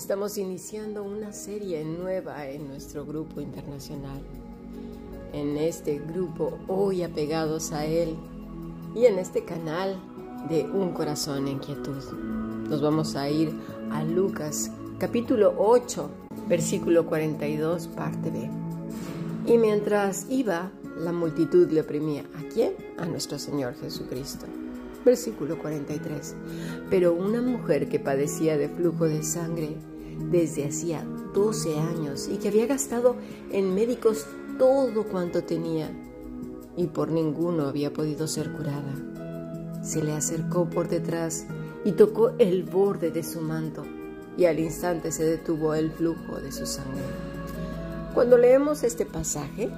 Estamos iniciando una serie nueva en nuestro grupo internacional. En este grupo hoy apegados a Él y en este canal de Un Corazón en Quietud. Nos vamos a ir a Lucas capítulo 8, versículo 42, parte B. Y mientras iba, la multitud le oprimía. ¿A quién? A nuestro Señor Jesucristo. Versículo 43. Pero una mujer que padecía de flujo de sangre desde hacía 12 años y que había gastado en médicos todo cuanto tenía y por ninguno había podido ser curada. Se le acercó por detrás y tocó el borde de su manto y al instante se detuvo el flujo de su sangre. Cuando leemos este pasaje,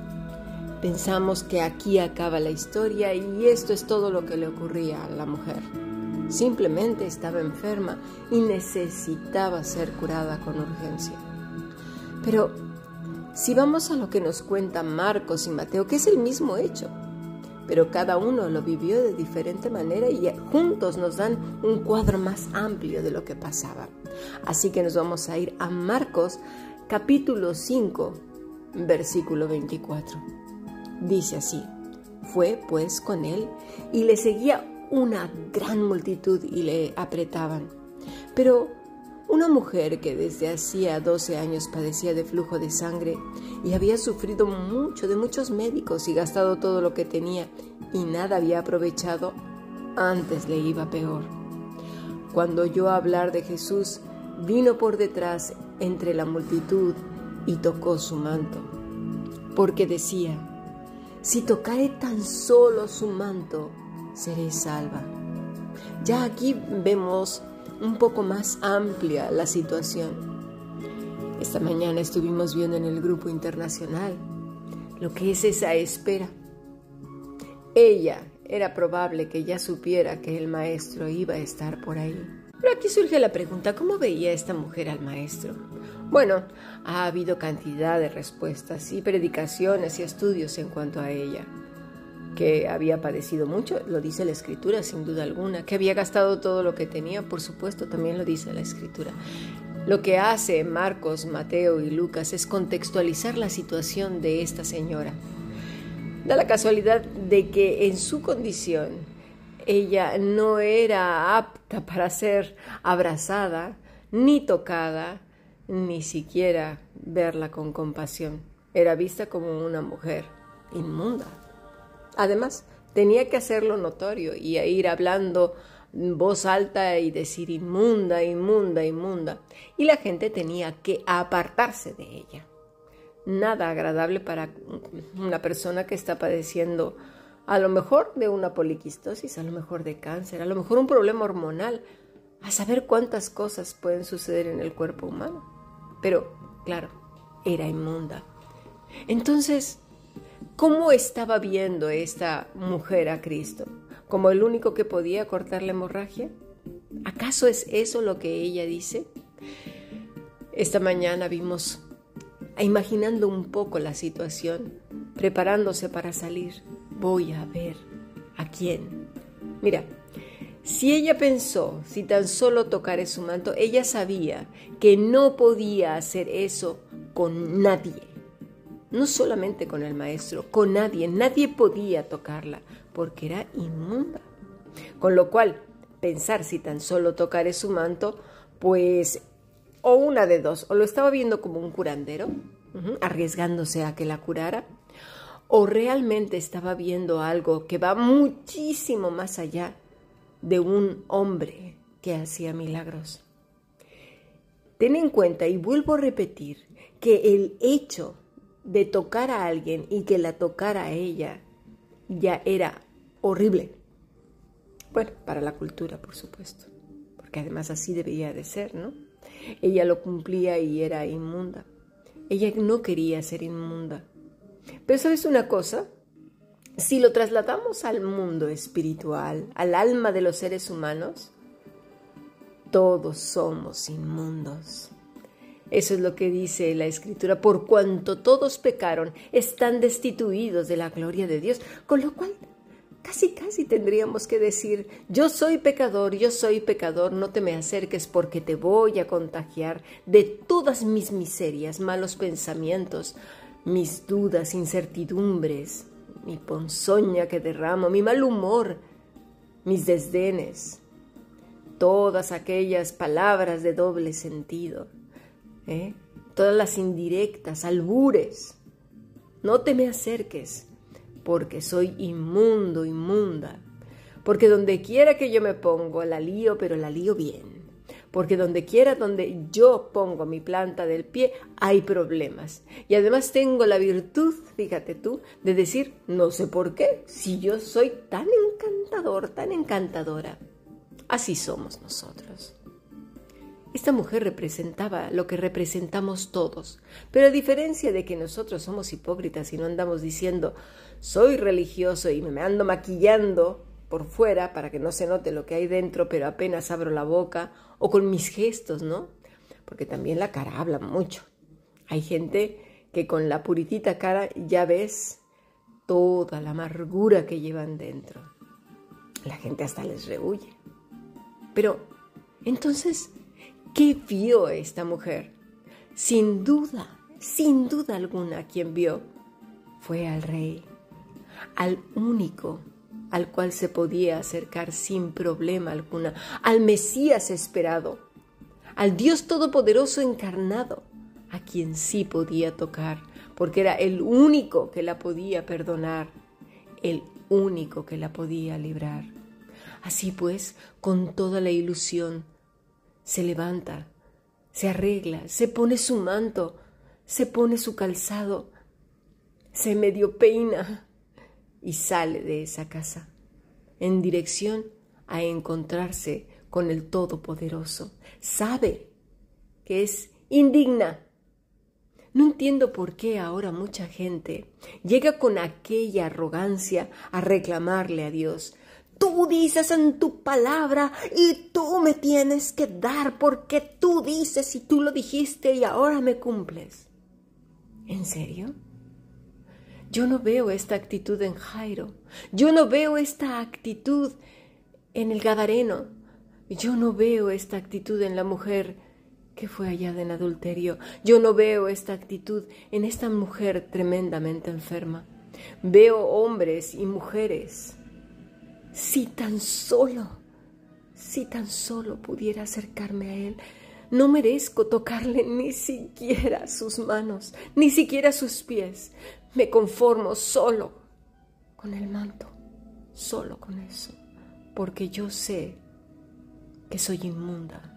pensamos que aquí acaba la historia y esto es todo lo que le ocurría a la mujer. Simplemente estaba enferma y necesitaba ser curada con urgencia. Pero si vamos a lo que nos cuentan Marcos y Mateo, que es el mismo hecho, pero cada uno lo vivió de diferente manera y juntos nos dan un cuadro más amplio de lo que pasaba. Así que nos vamos a ir a Marcos capítulo 5, versículo 24. Dice así, fue pues con él y le seguía una gran multitud y le apretaban. Pero una mujer que desde hacía 12 años padecía de flujo de sangre y había sufrido mucho de muchos médicos y gastado todo lo que tenía y nada había aprovechado, antes le iba peor. Cuando oyó hablar de Jesús, vino por detrás entre la multitud y tocó su manto, porque decía, si tocare tan solo su manto, seré salva. Ya aquí vemos un poco más amplia la situación. Esta mañana estuvimos viendo en el grupo internacional lo que es esa espera. Ella era probable que ya supiera que el maestro iba a estar por ahí. Pero aquí surge la pregunta, ¿cómo veía esta mujer al maestro? Bueno, ha habido cantidad de respuestas y predicaciones y estudios en cuanto a ella que había padecido mucho, lo dice la escritura sin duda alguna, que había gastado todo lo que tenía, por supuesto, también lo dice la escritura. Lo que hace Marcos, Mateo y Lucas es contextualizar la situación de esta señora. Da la casualidad de que en su condición ella no era apta para ser abrazada, ni tocada, ni siquiera verla con compasión. Era vista como una mujer inmunda. Además, tenía que hacerlo notorio y ir hablando voz alta y decir inmunda, inmunda, inmunda. Y la gente tenía que apartarse de ella. Nada agradable para una persona que está padeciendo a lo mejor de una poliquistosis, a lo mejor de cáncer, a lo mejor un problema hormonal, a saber cuántas cosas pueden suceder en el cuerpo humano. Pero, claro, era inmunda. Entonces, ¿Cómo estaba viendo esta mujer a Cristo? ¿Como el único que podía cortar la hemorragia? ¿Acaso es eso lo que ella dice? Esta mañana vimos, imaginando un poco la situación, preparándose para salir, voy a ver a quién. Mira, si ella pensó, si tan solo tocaré su manto, ella sabía que no podía hacer eso con nadie no solamente con el maestro, con nadie, nadie podía tocarla porque era inmunda. Con lo cual, pensar si tan solo tocaré su manto, pues o una de dos, o lo estaba viendo como un curandero, arriesgándose a que la curara, o realmente estaba viendo algo que va muchísimo más allá de un hombre que hacía milagros. ten en cuenta, y vuelvo a repetir, que el hecho de tocar a alguien y que la tocara a ella ya era horrible. Bueno, para la cultura, por supuesto, porque además así debía de ser, ¿no? Ella lo cumplía y era inmunda. Ella no quería ser inmunda. Pero ¿sabes una cosa? Si lo trasladamos al mundo espiritual, al alma de los seres humanos, todos somos inmundos. Eso es lo que dice la escritura, por cuanto todos pecaron, están destituidos de la gloria de Dios, con lo cual casi casi tendríamos que decir, yo soy pecador, yo soy pecador, no te me acerques porque te voy a contagiar de todas mis miserias, malos pensamientos, mis dudas, incertidumbres, mi ponzoña que derramo, mi mal humor, mis desdenes, todas aquellas palabras de doble sentido ¿eh? todas las indirectas, albures. No te me acerques, porque soy inmundo, inmunda. Porque donde quiera que yo me pongo, la lío, pero la lío bien. Porque donde quiera donde yo pongo mi planta del pie, hay problemas. Y además tengo la virtud, fíjate tú, de decir, no sé por qué, si yo soy tan encantador, tan encantadora. Así somos nosotros. Esta mujer representaba lo que representamos todos, pero a diferencia de que nosotros somos hipócritas y no andamos diciendo soy religioso y me ando maquillando por fuera para que no se note lo que hay dentro, pero apenas abro la boca, o con mis gestos, ¿no? Porque también la cara habla mucho. Hay gente que con la puritita cara ya ves toda la amargura que llevan dentro. La gente hasta les rehuye. Pero entonces, ¿Qué vio esta mujer? Sin duda, sin duda alguna, quien vio fue al rey, al único al cual se podía acercar sin problema alguna, al Mesías esperado, al Dios Todopoderoso encarnado, a quien sí podía tocar, porque era el único que la podía perdonar, el único que la podía librar. Así pues, con toda la ilusión, se levanta, se arregla, se pone su manto, se pone su calzado, se medio peina y sale de esa casa en dirección a encontrarse con el Todopoderoso. Sabe que es indigna. No entiendo por qué ahora mucha gente llega con aquella arrogancia a reclamarle a Dios tú dices en tu palabra y tú me tienes que dar porque tú dices y tú lo dijiste y ahora me cumples. ¿En serio? Yo no veo esta actitud en Jairo. Yo no veo esta actitud en el Gadareno. Yo no veo esta actitud en la mujer que fue hallada en adulterio. Yo no veo esta actitud en esta mujer tremendamente enferma. Veo hombres y mujeres si tan solo, si tan solo pudiera acercarme a Él, no merezco tocarle ni siquiera sus manos, ni siquiera sus pies. Me conformo solo con el manto, solo con eso, porque yo sé que soy inmunda.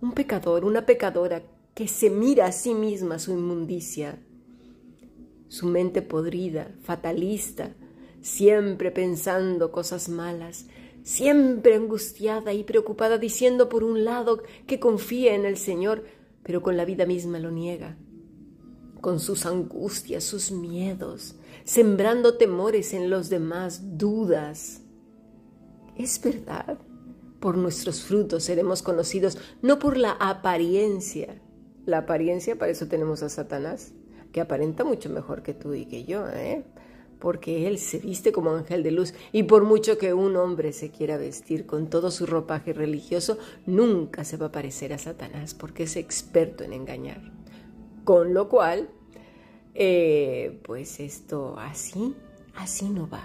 Un pecador, una pecadora que se mira a sí misma su inmundicia, su mente podrida, fatalista, siempre pensando cosas malas, siempre angustiada y preocupada, diciendo por un lado que confía en el Señor, pero con la vida misma lo niega, con sus angustias, sus miedos, sembrando temores en los demás, dudas. Es verdad, por nuestros frutos seremos conocidos, no por la apariencia. La apariencia, para eso tenemos a Satanás, que aparenta mucho mejor que tú y que yo, ¿eh? Porque Él se viste como ángel de luz y por mucho que un hombre se quiera vestir con todo su ropaje religioso, nunca se va a parecer a Satanás porque es experto en engañar. Con lo cual, eh, pues esto así, así no va.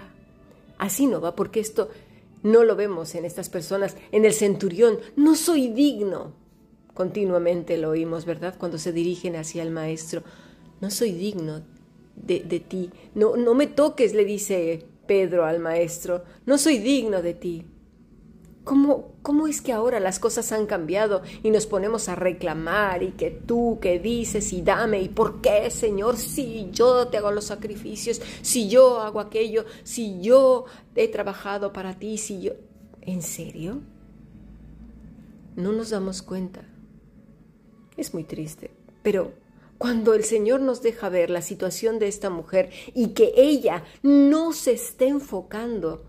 Así no va porque esto no lo vemos en estas personas. En el centurión, no soy digno. Continuamente lo oímos, ¿verdad? Cuando se dirigen hacia el maestro. No soy digno de, ti. No, no me toques, le dice Pedro al maestro, no soy digno de ti. ¿Cómo, ¿Cómo es que ahora las cosas han cambiado y nos ponemos a reclamar y que tú, que dices y dame y por qué, Señor, si yo te hago los sacrificios, si yo hago aquello, si yo he trabajado para ti, si yo... ¿En serio? No nos damos cuenta. Es muy triste, pero cuando el Señor nos deja ver la situación de esta mujer y que ella no se esté enfocando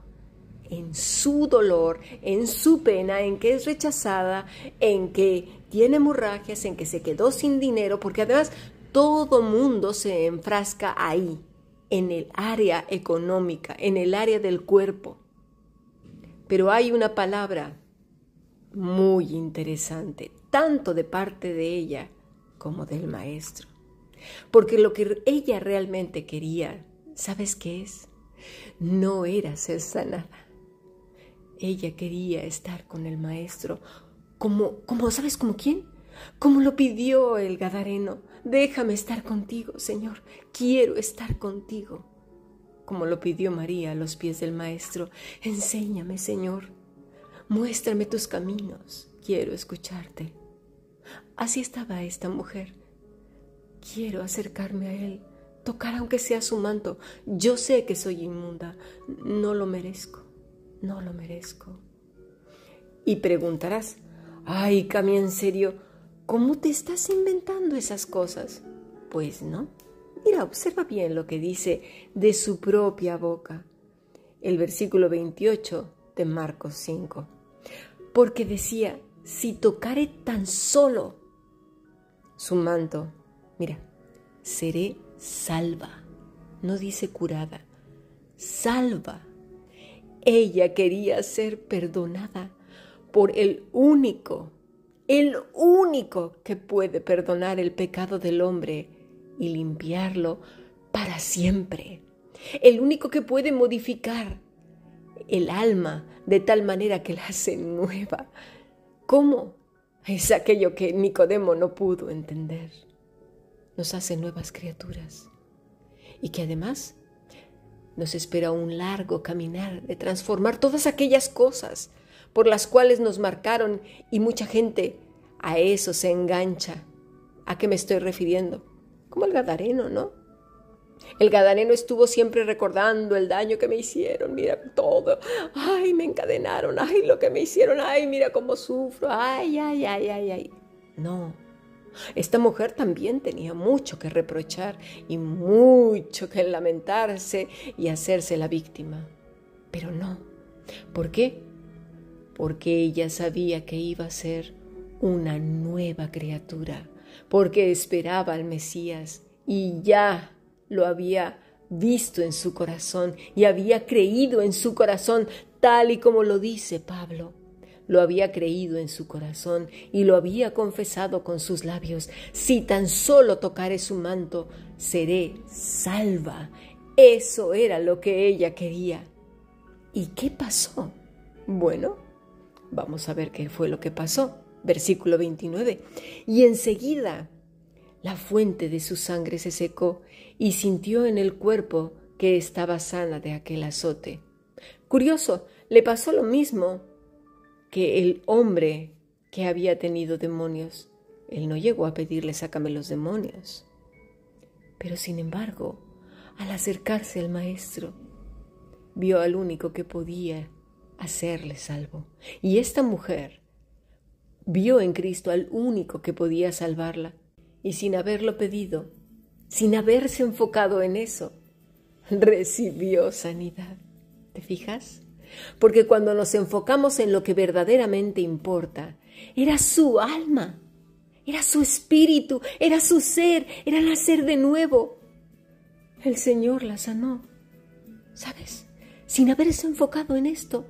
en su dolor, en su pena, en que es rechazada, en que tiene hemorragias, en que se quedó sin dinero, porque además todo mundo se enfrasca ahí, en el área económica, en el área del cuerpo. Pero hay una palabra muy interesante, tanto de parte de ella como del maestro. Porque lo que ella realmente quería, ¿sabes qué es? No era ser sanada ella quería estar con el maestro, como, como, ¿sabes como quién? Como lo pidió el Gadareno. Déjame estar contigo, Señor. Quiero estar contigo. Como lo pidió María a los pies del Maestro. Enséñame, Señor. Muéstrame tus caminos. Quiero escucharte. Así estaba esta mujer. Quiero acercarme a Él, tocar aunque sea su manto. Yo sé que soy inmunda, no lo merezco no lo merezco. Y preguntarás, ay, Cami, en serio, ¿cómo te estás inventando esas cosas? Pues no. Mira, observa bien lo que dice de su propia boca. El versículo 28 de Marcos 5. Porque decía, si tocare tan solo su manto, mira, seré salva. No dice curada, salva ella quería ser perdonada por el único, el único que puede perdonar el pecado del hombre y limpiarlo para siempre. El único que puede modificar el alma de tal manera que la hace nueva. ¿Cómo? Es aquello que Nicodemo no pudo entender. Nos hace nuevas criaturas y que además nos espera un largo caminar de transformar todas aquellas cosas por las cuales nos marcaron y mucha gente a eso se engancha. ¿A qué me estoy refiriendo? Como el Gadareno, ¿no? El Gadareno estuvo siempre recordando el daño que me hicieron, mira todo, ay, me encadenaron, ay, lo que me hicieron, ay, mira cómo sufro, ay, ay, ay, ay, ay. No, esta mujer también tenía mucho que reprochar y mucho que lamentarse y hacerse la víctima. Pero no. ¿Por qué? Porque ella sabía que iba a ser una nueva criatura, porque esperaba al Mesías y ya lo había visto en su corazón y había creído en su corazón tal y como lo dice Pablo lo había creído en su corazón y lo había confesado con sus labios. Si tan solo tocare su manto, seré salva. Eso era lo que ella quería. ¿Y qué pasó? Bueno, vamos a ver qué fue lo que pasó. Versículo 29. Y enseguida la fuente de su sangre se secó y sintió en el cuerpo que estaba sana de aquel azote. Curioso, le pasó lo mismo que el hombre que había tenido demonios. Él no llegó a pedirle sácame los demonios. Pero sin embargo, al acercarse al maestro, vio al único que podía hacerle salvo. Y esta mujer vio en Cristo al único que podía salvarla. Y sin haberlo pedido, sin haberse enfocado en eso, recibió sanidad. ¿Te fijas? Porque cuando nos enfocamos en lo que verdaderamente importa, era su alma, era su espíritu, era su ser, era nacer de nuevo. El Señor la sanó, ¿sabes? Sin haberse enfocado en esto.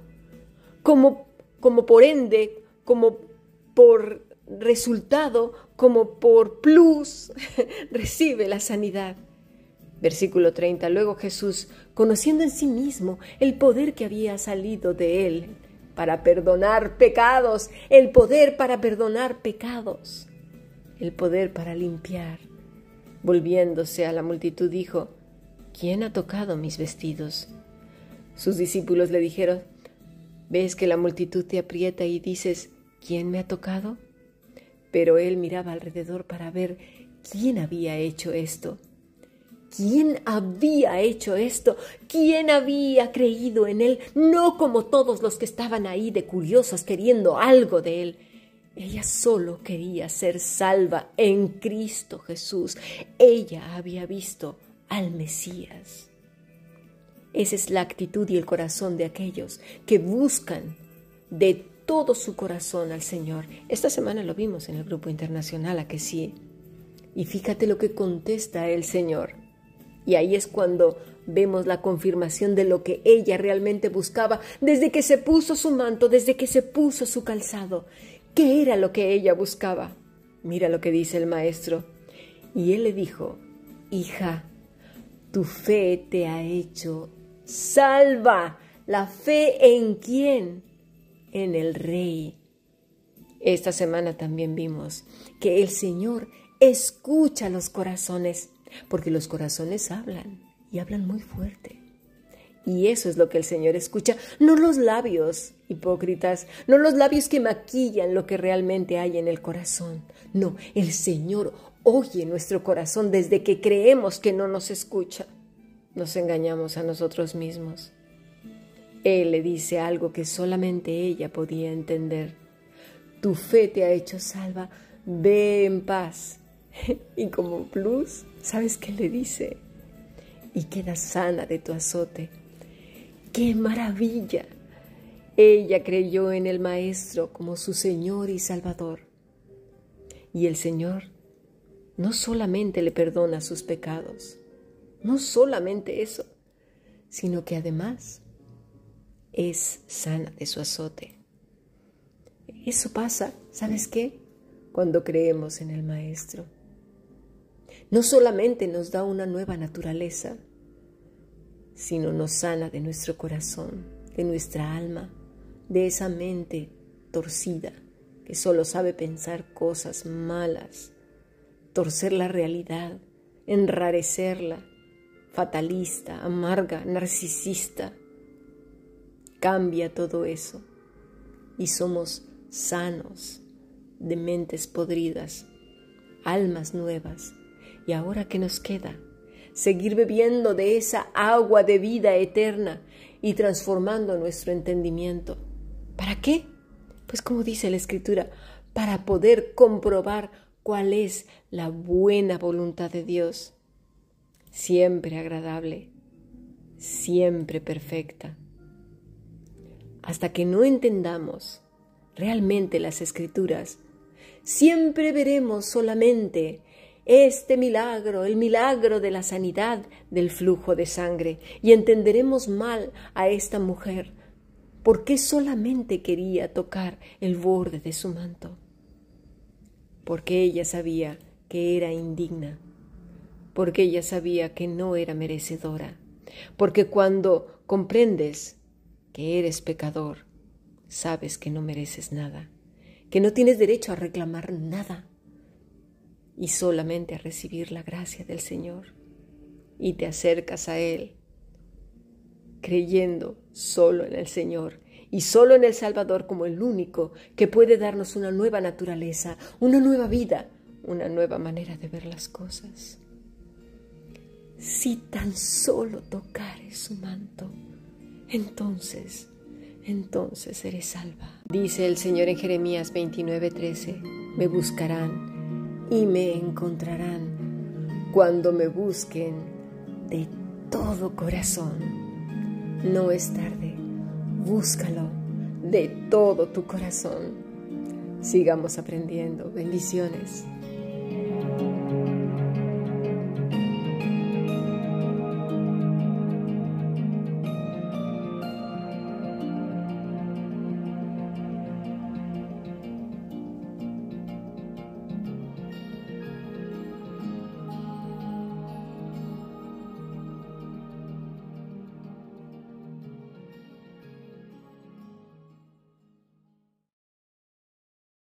Como, como por ende, como por resultado, como por plus, recibe la sanidad. Versículo 30. Luego Jesús, conociendo en sí mismo el poder que había salido de él para perdonar pecados, el poder para perdonar pecados, el poder para limpiar, volviéndose a la multitud dijo, ¿quién ha tocado mis vestidos? Sus discípulos le dijeron, Ves que la multitud te aprieta y dices, ¿quién me ha tocado? Pero él miraba alrededor para ver quién había hecho esto. ¿Quién había hecho esto? ¿Quién había creído en él? No como todos los que estaban ahí de curiosos queriendo algo de él. Ella solo quería ser salva en Cristo Jesús. Ella había visto al Mesías. Esa es la actitud y el corazón de aquellos que buscan de todo su corazón al Señor. Esta semana lo vimos en el grupo internacional, a que sí. Y fíjate lo que contesta el Señor. Y ahí es cuando vemos la confirmación de lo que ella realmente buscaba desde que se puso su manto, desde que se puso su calzado. ¿Qué era lo que ella buscaba? Mira lo que dice el maestro. Y él le dijo, hija, tu fe te ha hecho salva. ¿La fe en quién? En el Rey. Esta semana también vimos que el Señor escucha los corazones, porque los corazones hablan y hablan muy fuerte. Y eso es lo que el Señor escucha, no los labios hipócritas, no los labios que maquillan lo que realmente hay en el corazón. No, el Señor oye nuestro corazón desde que creemos que no nos escucha nos engañamos a nosotros mismos. Él le dice algo que solamente ella podía entender. Tu fe te ha hecho salva, ve en paz. Y como plus, ¿sabes qué le dice? Y queda sana de tu azote. ¡Qué maravilla! Ella creyó en el Maestro como su Señor y Salvador. Y el Señor no solamente le perdona sus pecados, no solamente eso, sino que además es sana de su azote. Eso pasa, ¿sabes qué? Cuando creemos en el Maestro. No solamente nos da una nueva naturaleza, sino nos sana de nuestro corazón, de nuestra alma, de esa mente torcida que solo sabe pensar cosas malas, torcer la realidad, enrarecerla fatalista, amarga, narcisista. Cambia todo eso y somos sanos de mentes podridas, almas nuevas. ¿Y ahora qué nos queda? Seguir bebiendo de esa agua de vida eterna y transformando nuestro entendimiento. ¿Para qué? Pues como dice la Escritura, para poder comprobar cuál es la buena voluntad de Dios siempre agradable, siempre perfecta. Hasta que no entendamos realmente las escrituras, siempre veremos solamente este milagro, el milagro de la sanidad del flujo de sangre, y entenderemos mal a esta mujer, porque solamente quería tocar el borde de su manto, porque ella sabía que era indigna porque ella sabía que no era merecedora, porque cuando comprendes que eres pecador, sabes que no mereces nada, que no tienes derecho a reclamar nada y solamente a recibir la gracia del Señor. Y te acercas a Él creyendo solo en el Señor y solo en el Salvador como el único que puede darnos una nueva naturaleza, una nueva vida, una nueva manera de ver las cosas si tan solo tocares su manto, entonces, entonces seré salva. Dice el Señor en Jeremías 29:13, me buscarán y me encontrarán cuando me busquen de todo corazón. No es tarde, búscalo de todo tu corazón. Sigamos aprendiendo. Bendiciones.